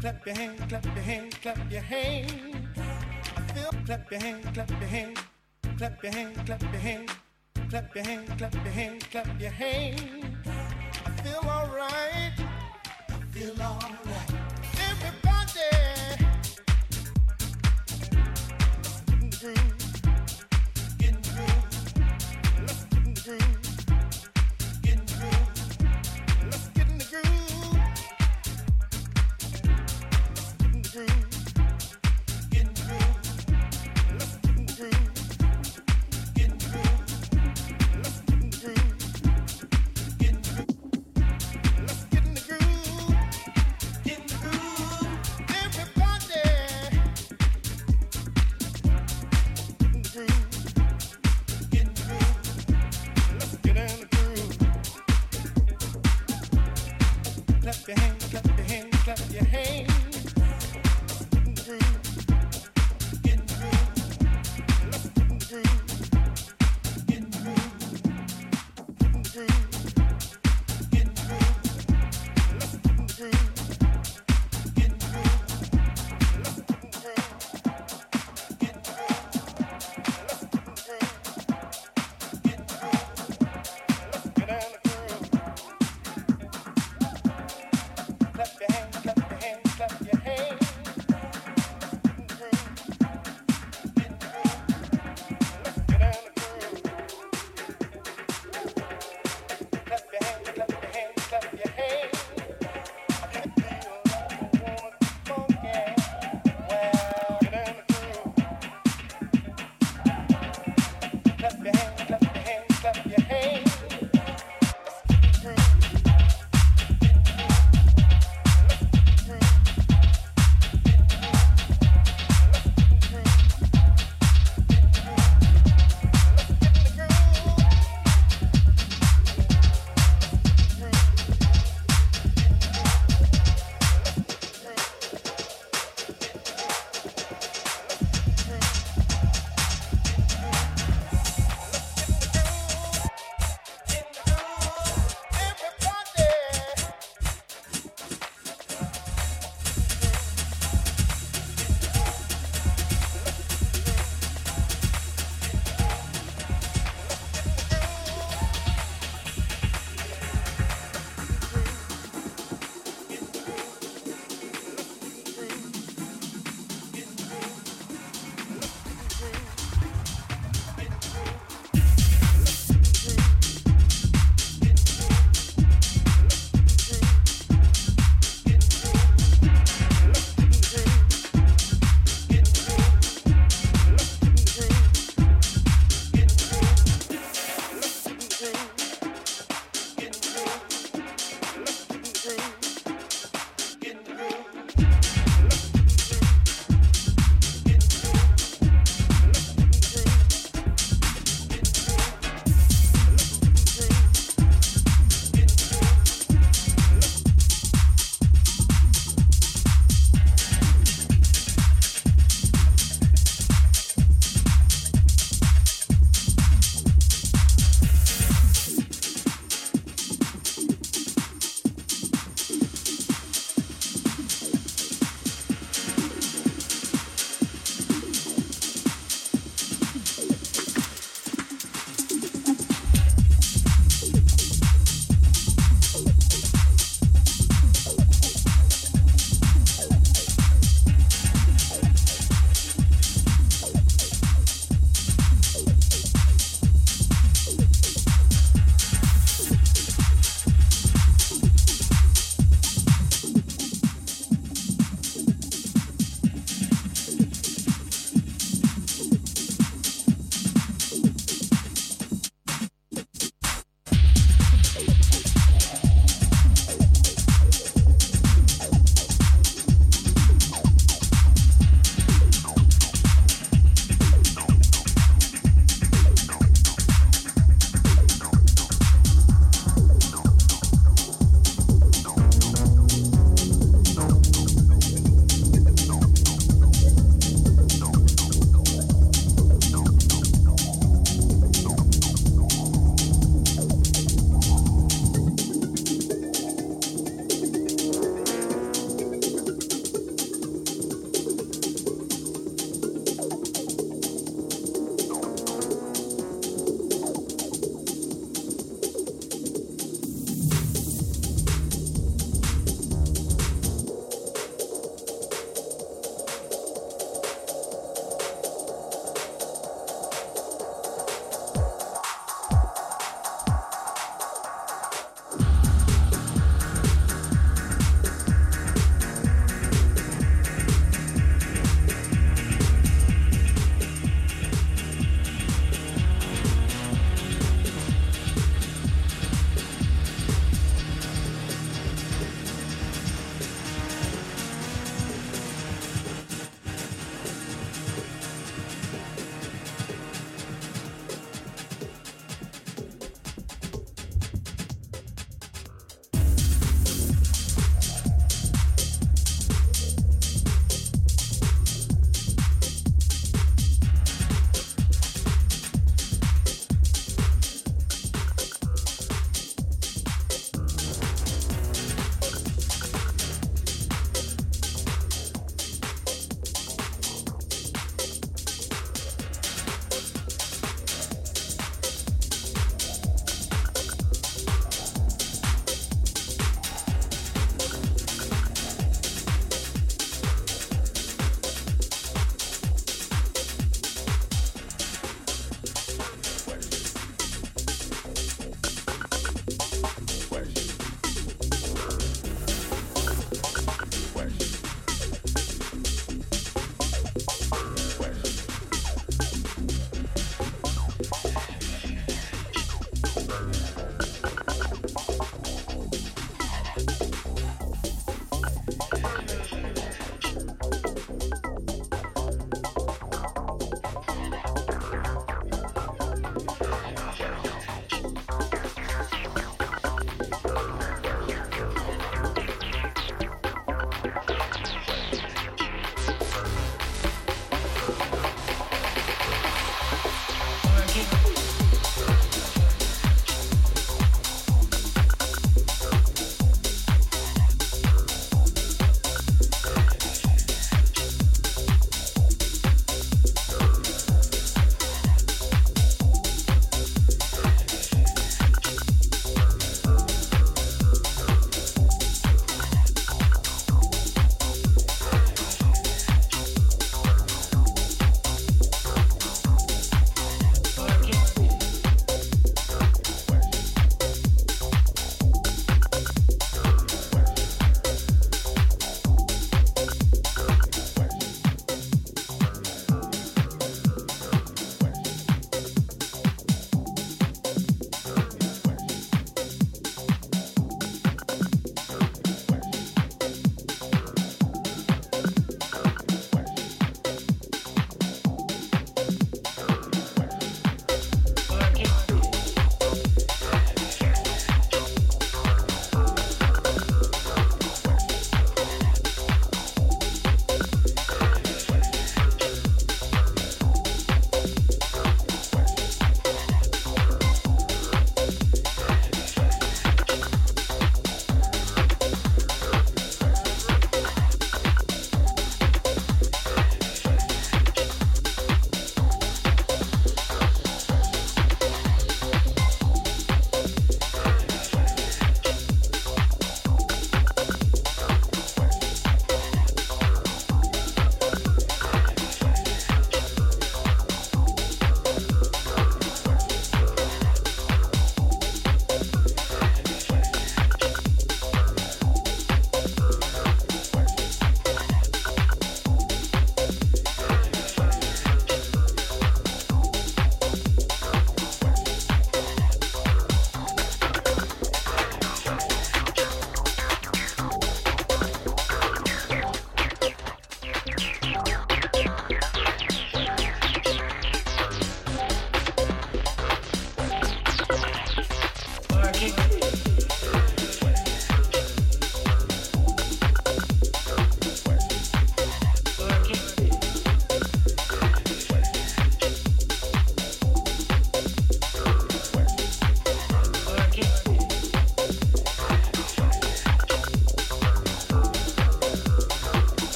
clap your hands, clap your hands, clap your hands. I feel clap your hands, clap your hands, clap your hands, clap your hands, clap your hands, clap your hands, clap your hands. I feel alright. I feel alright.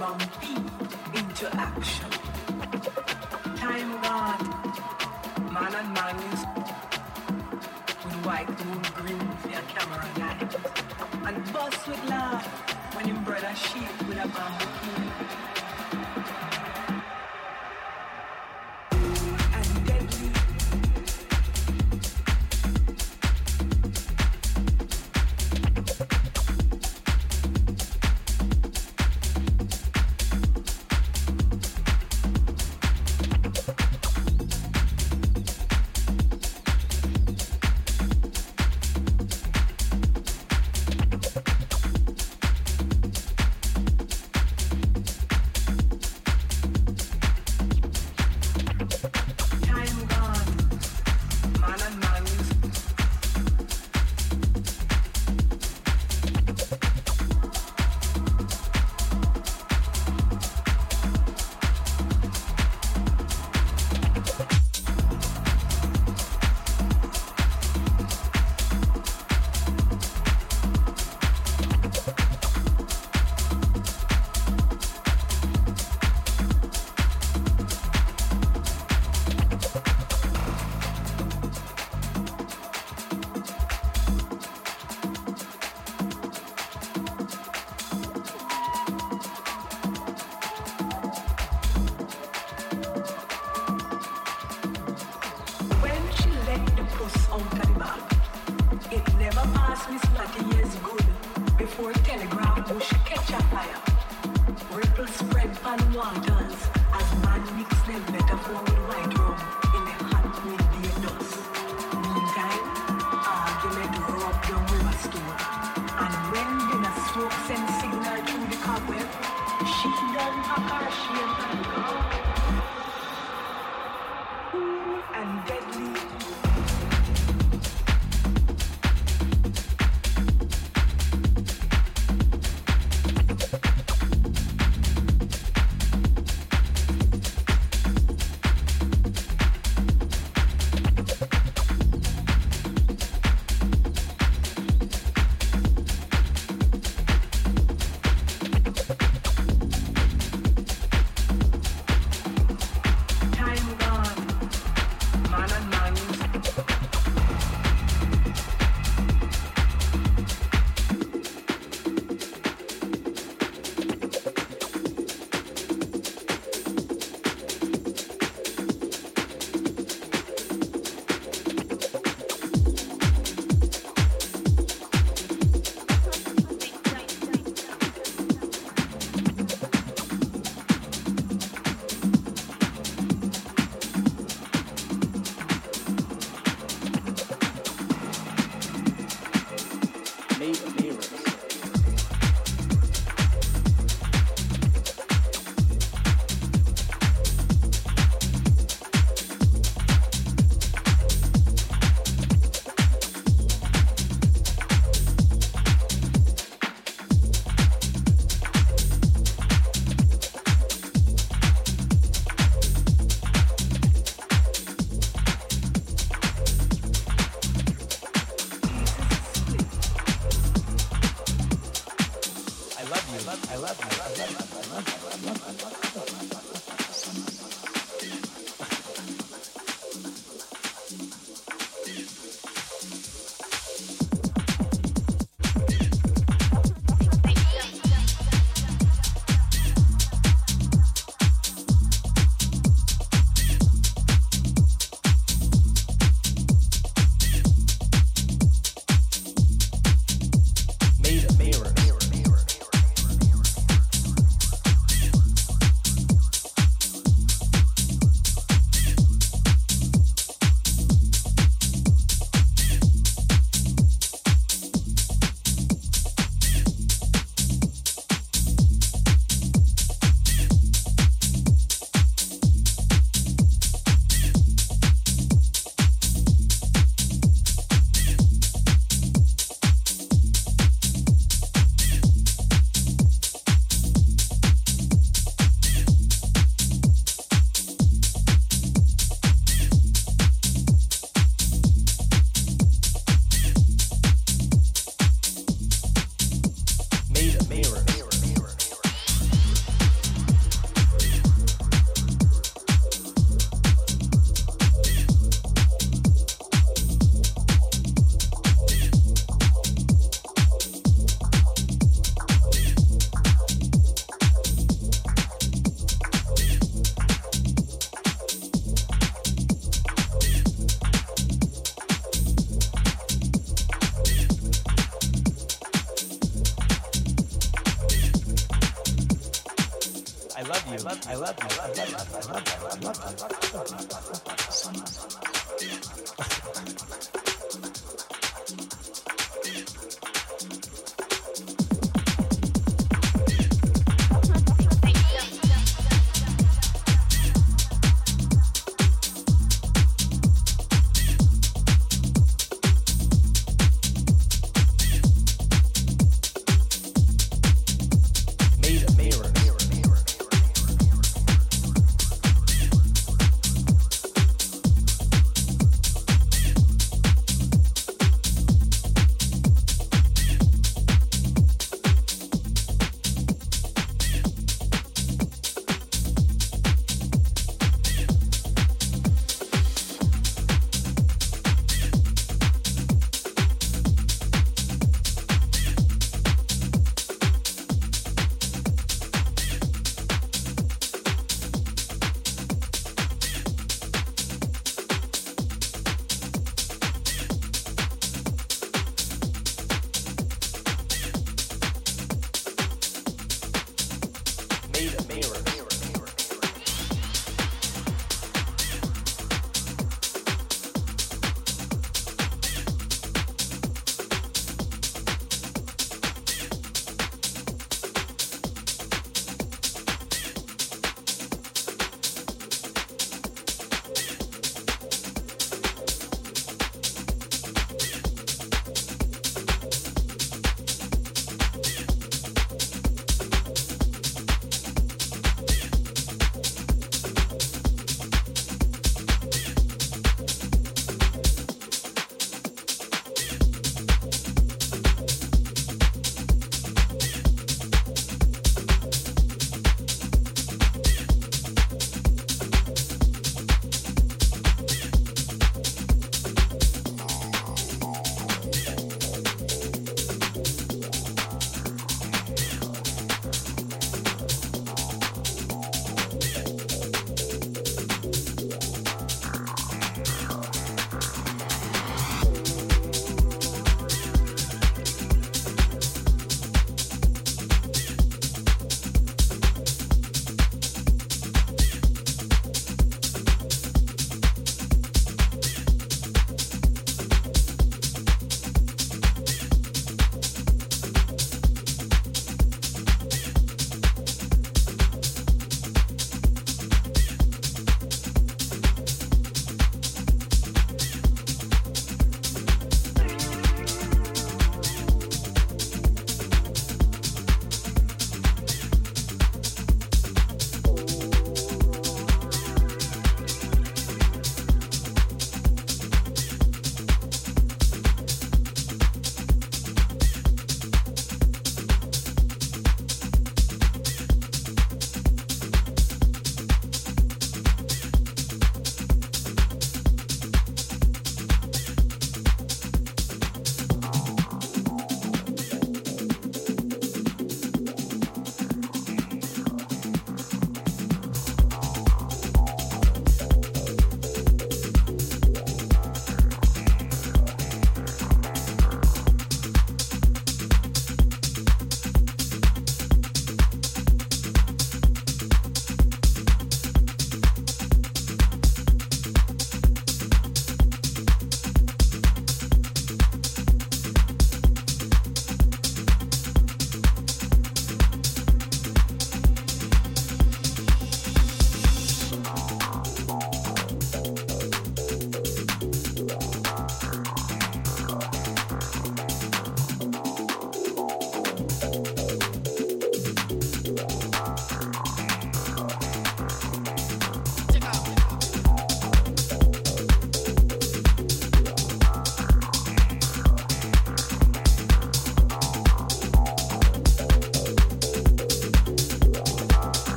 transform beat into action.